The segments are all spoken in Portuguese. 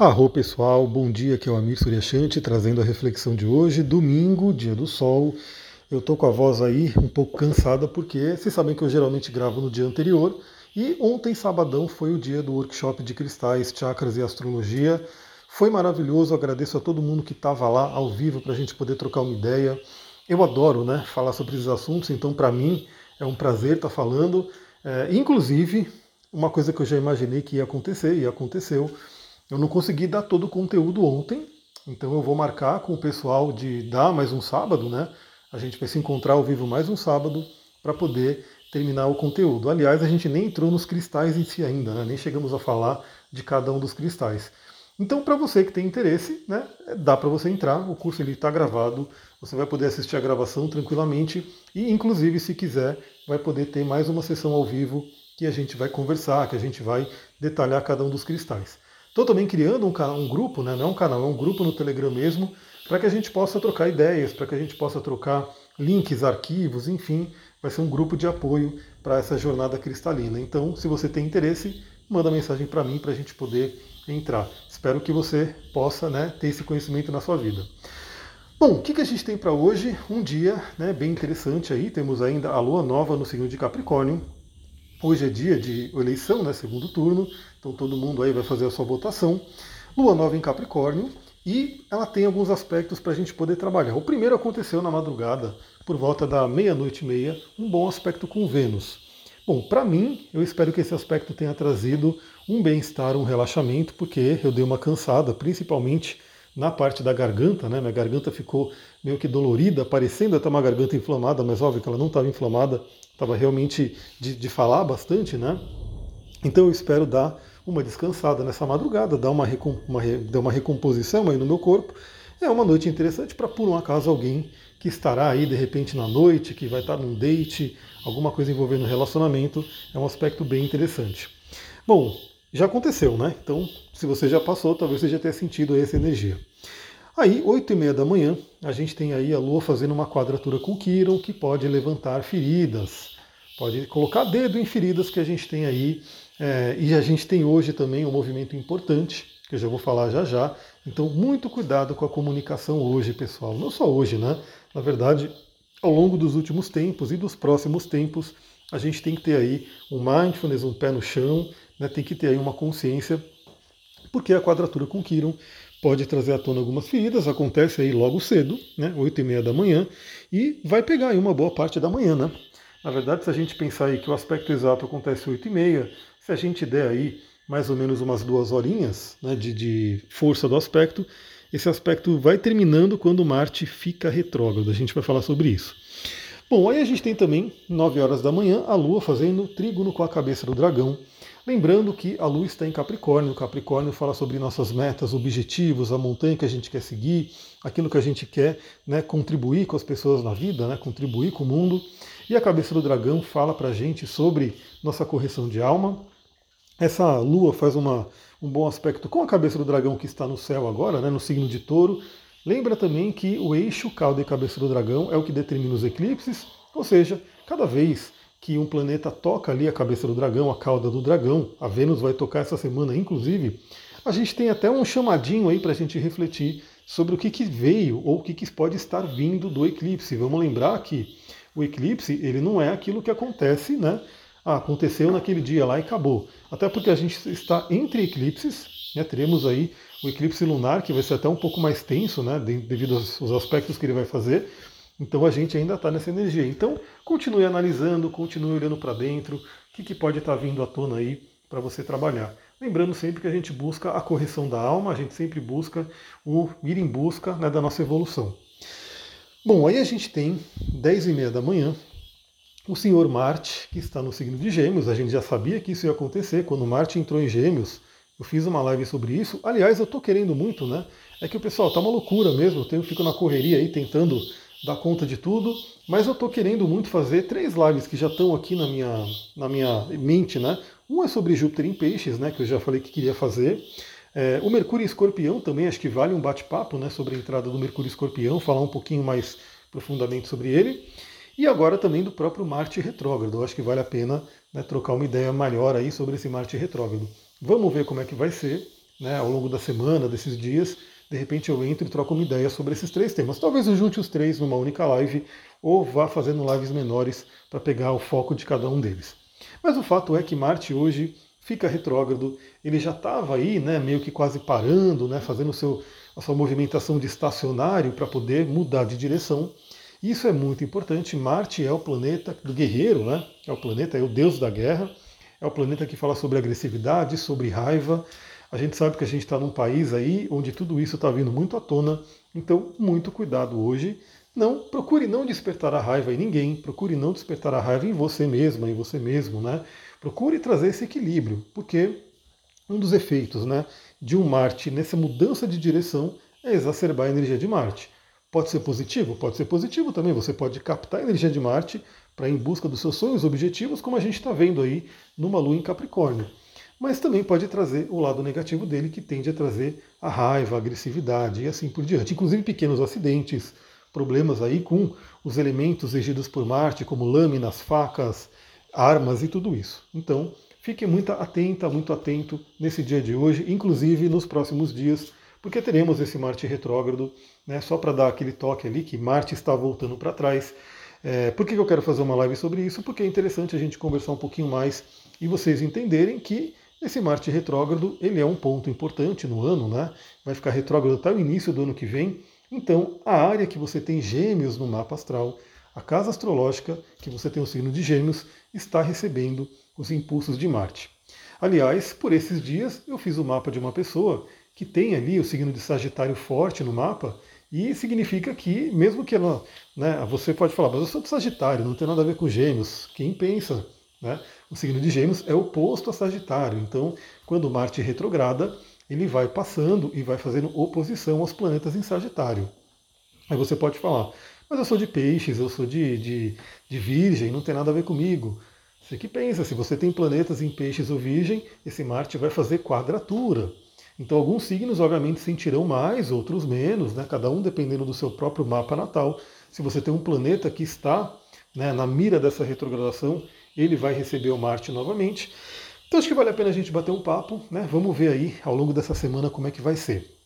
Arro pessoal, bom dia, aqui é o Amir Suryashanti trazendo a reflexão de hoje, domingo, dia do sol. Eu tô com a voz aí um pouco cansada porque vocês sabem que eu geralmente gravo no dia anterior e ontem, sabadão, foi o dia do workshop de cristais, chakras e astrologia. Foi maravilhoso, agradeço a todo mundo que estava lá ao vivo para a gente poder trocar uma ideia. Eu adoro né, falar sobre esses assuntos, então para mim é um prazer estar tá falando. É, inclusive, uma coisa que eu já imaginei que ia acontecer e aconteceu eu não consegui dar todo o conteúdo ontem, então eu vou marcar com o pessoal de dar mais um sábado, né? A gente vai se encontrar ao vivo mais um sábado para poder terminar o conteúdo. Aliás, a gente nem entrou nos cristais em si ainda, né? nem chegamos a falar de cada um dos cristais. Então, para você que tem interesse, né, dá para você entrar. O curso ele está gravado, você vai poder assistir a gravação tranquilamente e, inclusive, se quiser, vai poder ter mais uma sessão ao vivo que a gente vai conversar, que a gente vai detalhar cada um dos cristais. Estou também criando um, um grupo, né? não é um canal, é um grupo no Telegram mesmo, para que a gente possa trocar ideias, para que a gente possa trocar links, arquivos, enfim, vai ser um grupo de apoio para essa jornada cristalina. Então, se você tem interesse, manda mensagem para mim para a gente poder entrar. Espero que você possa né, ter esse conhecimento na sua vida. Bom, o que, que a gente tem para hoje? Um dia né, bem interessante aí. Temos ainda a lua nova no signo de Capricórnio. Hoje é dia de eleição, né, segundo turno, então todo mundo aí vai fazer a sua votação. Lua nova em Capricórnio e ela tem alguns aspectos para a gente poder trabalhar. O primeiro aconteceu na madrugada, por volta da meia-noite e meia, um bom aspecto com Vênus. Bom, para mim, eu espero que esse aspecto tenha trazido um bem-estar, um relaxamento, porque eu dei uma cansada, principalmente na parte da garganta, né? Minha garganta ficou meio que dolorida, parecendo até uma garganta inflamada, mas óbvio que ela não estava inflamada, estava realmente de, de, falar bastante, né? Então eu espero dar uma descansada nessa madrugada, dar uma, uma, dar uma recomposição aí no meu corpo. É uma noite interessante para, por um acaso, alguém que estará aí de repente na noite, que vai estar num date, alguma coisa envolvendo relacionamento, é um aspecto bem interessante. Bom, já aconteceu, né? Então, se você já passou, talvez você já tenha sentido essa energia. Aí, 8 e meia da manhã, a gente tem aí a Lua fazendo uma quadratura com Quiron, que pode levantar feridas, pode colocar dedo em feridas que a gente tem aí. É, e a gente tem hoje também um movimento importante, que eu já vou falar já já. Então, muito cuidado com a comunicação hoje, pessoal. Não só hoje, né? Na verdade, ao longo dos últimos tempos e dos próximos tempos, a gente tem que ter aí um mindfulness, um pé no chão, né? tem que ter aí uma consciência, porque a quadratura com Quiron pode trazer à tona algumas feridas, acontece aí logo cedo, né, 8 e meia da manhã, e vai pegar aí uma boa parte da manhã, né? Na verdade, se a gente pensar aí que o aspecto exato acontece 8 e meia, se a gente der aí mais ou menos umas duas horinhas né, de, de força do aspecto, esse aspecto vai terminando quando Marte fica retrógrado. A gente vai falar sobre isso. Bom, aí a gente tem também, 9 horas da manhã, a Lua fazendo trígono com a cabeça do dragão. Lembrando que a Lua está em Capricórnio. Capricórnio fala sobre nossas metas, objetivos, a montanha que a gente quer seguir, aquilo que a gente quer né, contribuir com as pessoas na vida, né, contribuir com o mundo. E a cabeça do dragão fala para a gente sobre nossa correção de alma. Essa Lua faz uma, um bom aspecto com a cabeça do dragão que está no céu agora, né, no signo de touro. Lembra também que o eixo cauda e cabeça do dragão é o que determina os eclipses, ou seja, cada vez que um planeta toca ali a cabeça do dragão, a cauda do dragão, a Vênus vai tocar essa semana, inclusive, a gente tem até um chamadinho aí para a gente refletir sobre o que, que veio ou o que, que pode estar vindo do eclipse. Vamos lembrar que o eclipse ele não é aquilo que acontece, né? Ah, aconteceu naquele dia lá e acabou. Até porque a gente está entre eclipses, né? teremos aí o eclipse lunar, que vai ser até um pouco mais tenso, né? devido aos aspectos que ele vai fazer. Então a gente ainda está nessa energia. Então continue analisando, continue olhando para dentro, o que, que pode estar tá vindo à tona aí para você trabalhar. Lembrando sempre que a gente busca a correção da alma, a gente sempre busca o ir em busca né, da nossa evolução. Bom, aí a gente tem 10 e meia da manhã, o senhor Marte, que está no signo de Gêmeos, a gente já sabia que isso ia acontecer quando Marte entrou em Gêmeos. Eu fiz uma live sobre isso. Aliás, eu estou querendo muito, né? É que o pessoal tá uma loucura mesmo. Eu fico na correria aí tentando dar conta de tudo, mas eu estou querendo muito fazer três lives que já estão aqui na minha, na minha mente, né? Um é sobre Júpiter em Peixes, né? Que eu já falei que queria fazer. É, o Mercúrio em Escorpião também, acho que vale um bate-papo né, sobre a entrada do Mercúrio em Escorpião, falar um pouquinho mais profundamente sobre ele. E agora também do próprio Marte retrógrado. Acho que vale a pena né, trocar uma ideia maior aí sobre esse Marte retrógrado. Vamos ver como é que vai ser. né, ao longo da semana, desses dias, de repente eu entro e troco uma ideia sobre esses três temas. Talvez eu junte os três numa única live ou vá fazendo lives menores para pegar o foco de cada um deles. Mas o fato é que Marte hoje fica retrógrado, ele já estava aí, né, meio que quase parando, né, fazendo seu, a sua movimentação de estacionário para poder mudar de direção. Isso é muito importante. Marte é o planeta do guerreiro, né? É o planeta, é o deus da guerra, é o planeta que fala sobre agressividade, sobre raiva. A gente sabe que a gente está num país aí onde tudo isso está vindo muito à tona, então muito cuidado hoje. Não, procure não despertar a raiva em ninguém, procure não despertar a raiva em você mesma, em você mesmo, né? Procure trazer esse equilíbrio, porque um dos efeitos né, de um Marte nessa mudança de direção é exacerbar a energia de Marte. Pode ser positivo? Pode ser positivo também. Você pode captar a energia de Marte para ir em busca dos seus sonhos, objetivos, como a gente está vendo aí numa lua em Capricórnio. Mas também pode trazer o lado negativo dele, que tende a trazer a raiva, a agressividade e assim por diante. Inclusive pequenos acidentes, problemas aí com os elementos regidos por Marte, como lâminas, facas, armas e tudo isso. Então, fique muito atenta, muito atento nesse dia de hoje, inclusive nos próximos dias, porque teremos esse Marte retrógrado, né, só para dar aquele toque ali que Marte está voltando para trás. É, por que eu quero fazer uma live sobre isso? Porque é interessante a gente conversar um pouquinho mais e vocês entenderem que esse Marte retrógrado ele é um ponto importante no ano, né? Vai ficar retrógrado até o início do ano que vem. Então, a área que você tem gêmeos no mapa astral, a casa astrológica que você tem o signo de gêmeos, está recebendo os impulsos de Marte. Aliás, por esses dias eu fiz o mapa de uma pessoa que tem ali o signo de Sagitário forte no mapa, e significa que, mesmo que ela. Né, você pode falar, mas eu sou de Sagitário, não tem nada a ver com Gêmeos. Quem pensa? Né? O signo de Gêmeos é oposto a Sagitário. Então, quando Marte retrograda, ele vai passando e vai fazendo oposição aos planetas em Sagitário. Aí você pode falar, mas eu sou de peixes, eu sou de, de, de virgem, não tem nada a ver comigo. Você que pensa, se você tem planetas em peixes ou virgem, esse Marte vai fazer quadratura. Então alguns signos obviamente sentirão mais, outros menos, né? cada um dependendo do seu próprio mapa natal. Se você tem um planeta que está né, na mira dessa retrogradação, ele vai receber o Marte novamente. Então acho que vale a pena a gente bater um papo, né? Vamos ver aí ao longo dessa semana como é que vai ser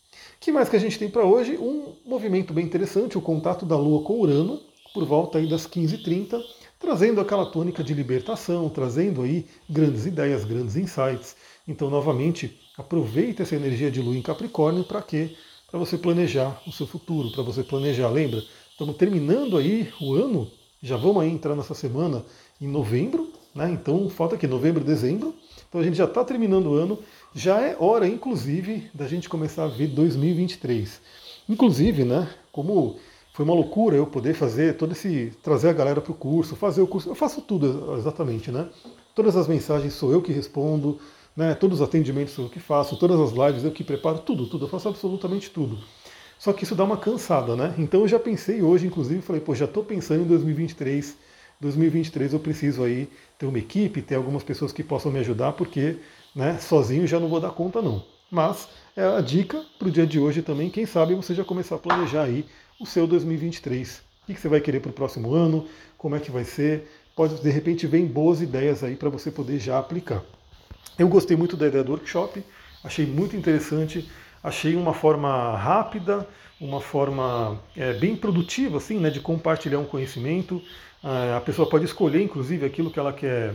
que mais que a gente tem para hoje? Um movimento bem interessante, o contato da Lua com Urano, por volta aí das 15h30, trazendo aquela tônica de libertação, trazendo aí grandes ideias, grandes insights. Então, novamente, aproveita essa energia de Lua em Capricórnio para quê? Para você planejar o seu futuro, para você planejar. Lembra? Estamos terminando aí o ano, já vamos aí entrar nessa semana em novembro, né? Então falta aqui novembro, dezembro. Então a gente já está terminando o ano já é hora, inclusive, da gente começar a ver 2023. Inclusive, né, como foi uma loucura eu poder fazer todo esse. trazer a galera para o curso, fazer o curso. Eu faço tudo exatamente, né? Todas as mensagens sou eu que respondo, né? Todos os atendimentos sou eu que faço, todas as lives eu que preparo, tudo, tudo, eu faço absolutamente tudo. Só que isso dá uma cansada, né? Então eu já pensei hoje, inclusive, falei, pô, já estou pensando em 2023. 2023 eu preciso aí ter uma equipe, ter algumas pessoas que possam me ajudar, porque né? Sozinho já não vou dar conta não. Mas é a dica para o dia de hoje também. Quem sabe você já começar a planejar aí o seu 2023. O que você vai querer para o próximo ano? Como é que vai ser? Pode de repente vem boas ideias aí para você poder já aplicar. Eu gostei muito da ideia do workshop, achei muito interessante, achei uma forma rápida, uma forma é, bem produtiva assim, né, de compartilhar um conhecimento. A pessoa pode escolher, inclusive, aquilo que ela quer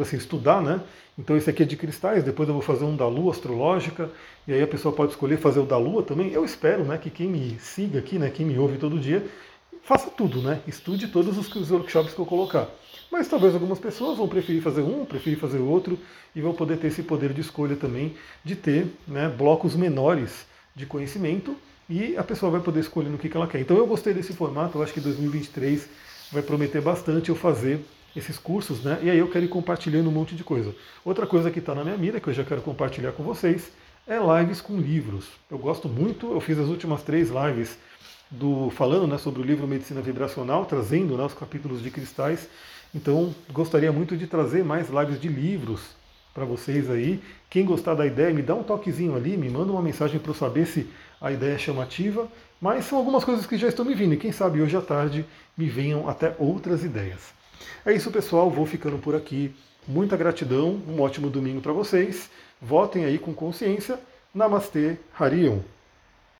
assim, estudar, né? Então esse aqui é de cristais, depois eu vou fazer um da lua astrológica, e aí a pessoa pode escolher fazer o da lua também. Eu espero né, que quem me siga aqui, né, quem me ouve todo dia, faça tudo, né? Estude todos os workshops que eu colocar. Mas talvez algumas pessoas vão preferir fazer um, preferir fazer outro, e vão poder ter esse poder de escolha também, de ter né, blocos menores de conhecimento e a pessoa vai poder escolher no que, que ela quer. Então eu gostei desse formato, eu acho que 2023 vai prometer bastante eu fazer esses cursos, né? E aí eu quero ir compartilhando um monte de coisa. Outra coisa que está na minha mira, que eu já quero compartilhar com vocês, é lives com livros. Eu gosto muito, eu fiz as últimas três lives do falando né, sobre o livro Medicina Vibracional, trazendo né, os capítulos de cristais. Então gostaria muito de trazer mais lives de livros para vocês aí. Quem gostar da ideia, me dá um toquezinho ali, me manda uma mensagem para eu saber se a ideia é chamativa. Mas são algumas coisas que já estão me vindo e quem sabe hoje à tarde me venham até outras ideias. É isso, pessoal. Vou ficando por aqui. Muita gratidão, um ótimo domingo para vocês. Votem aí com consciência. Namastê, Harion.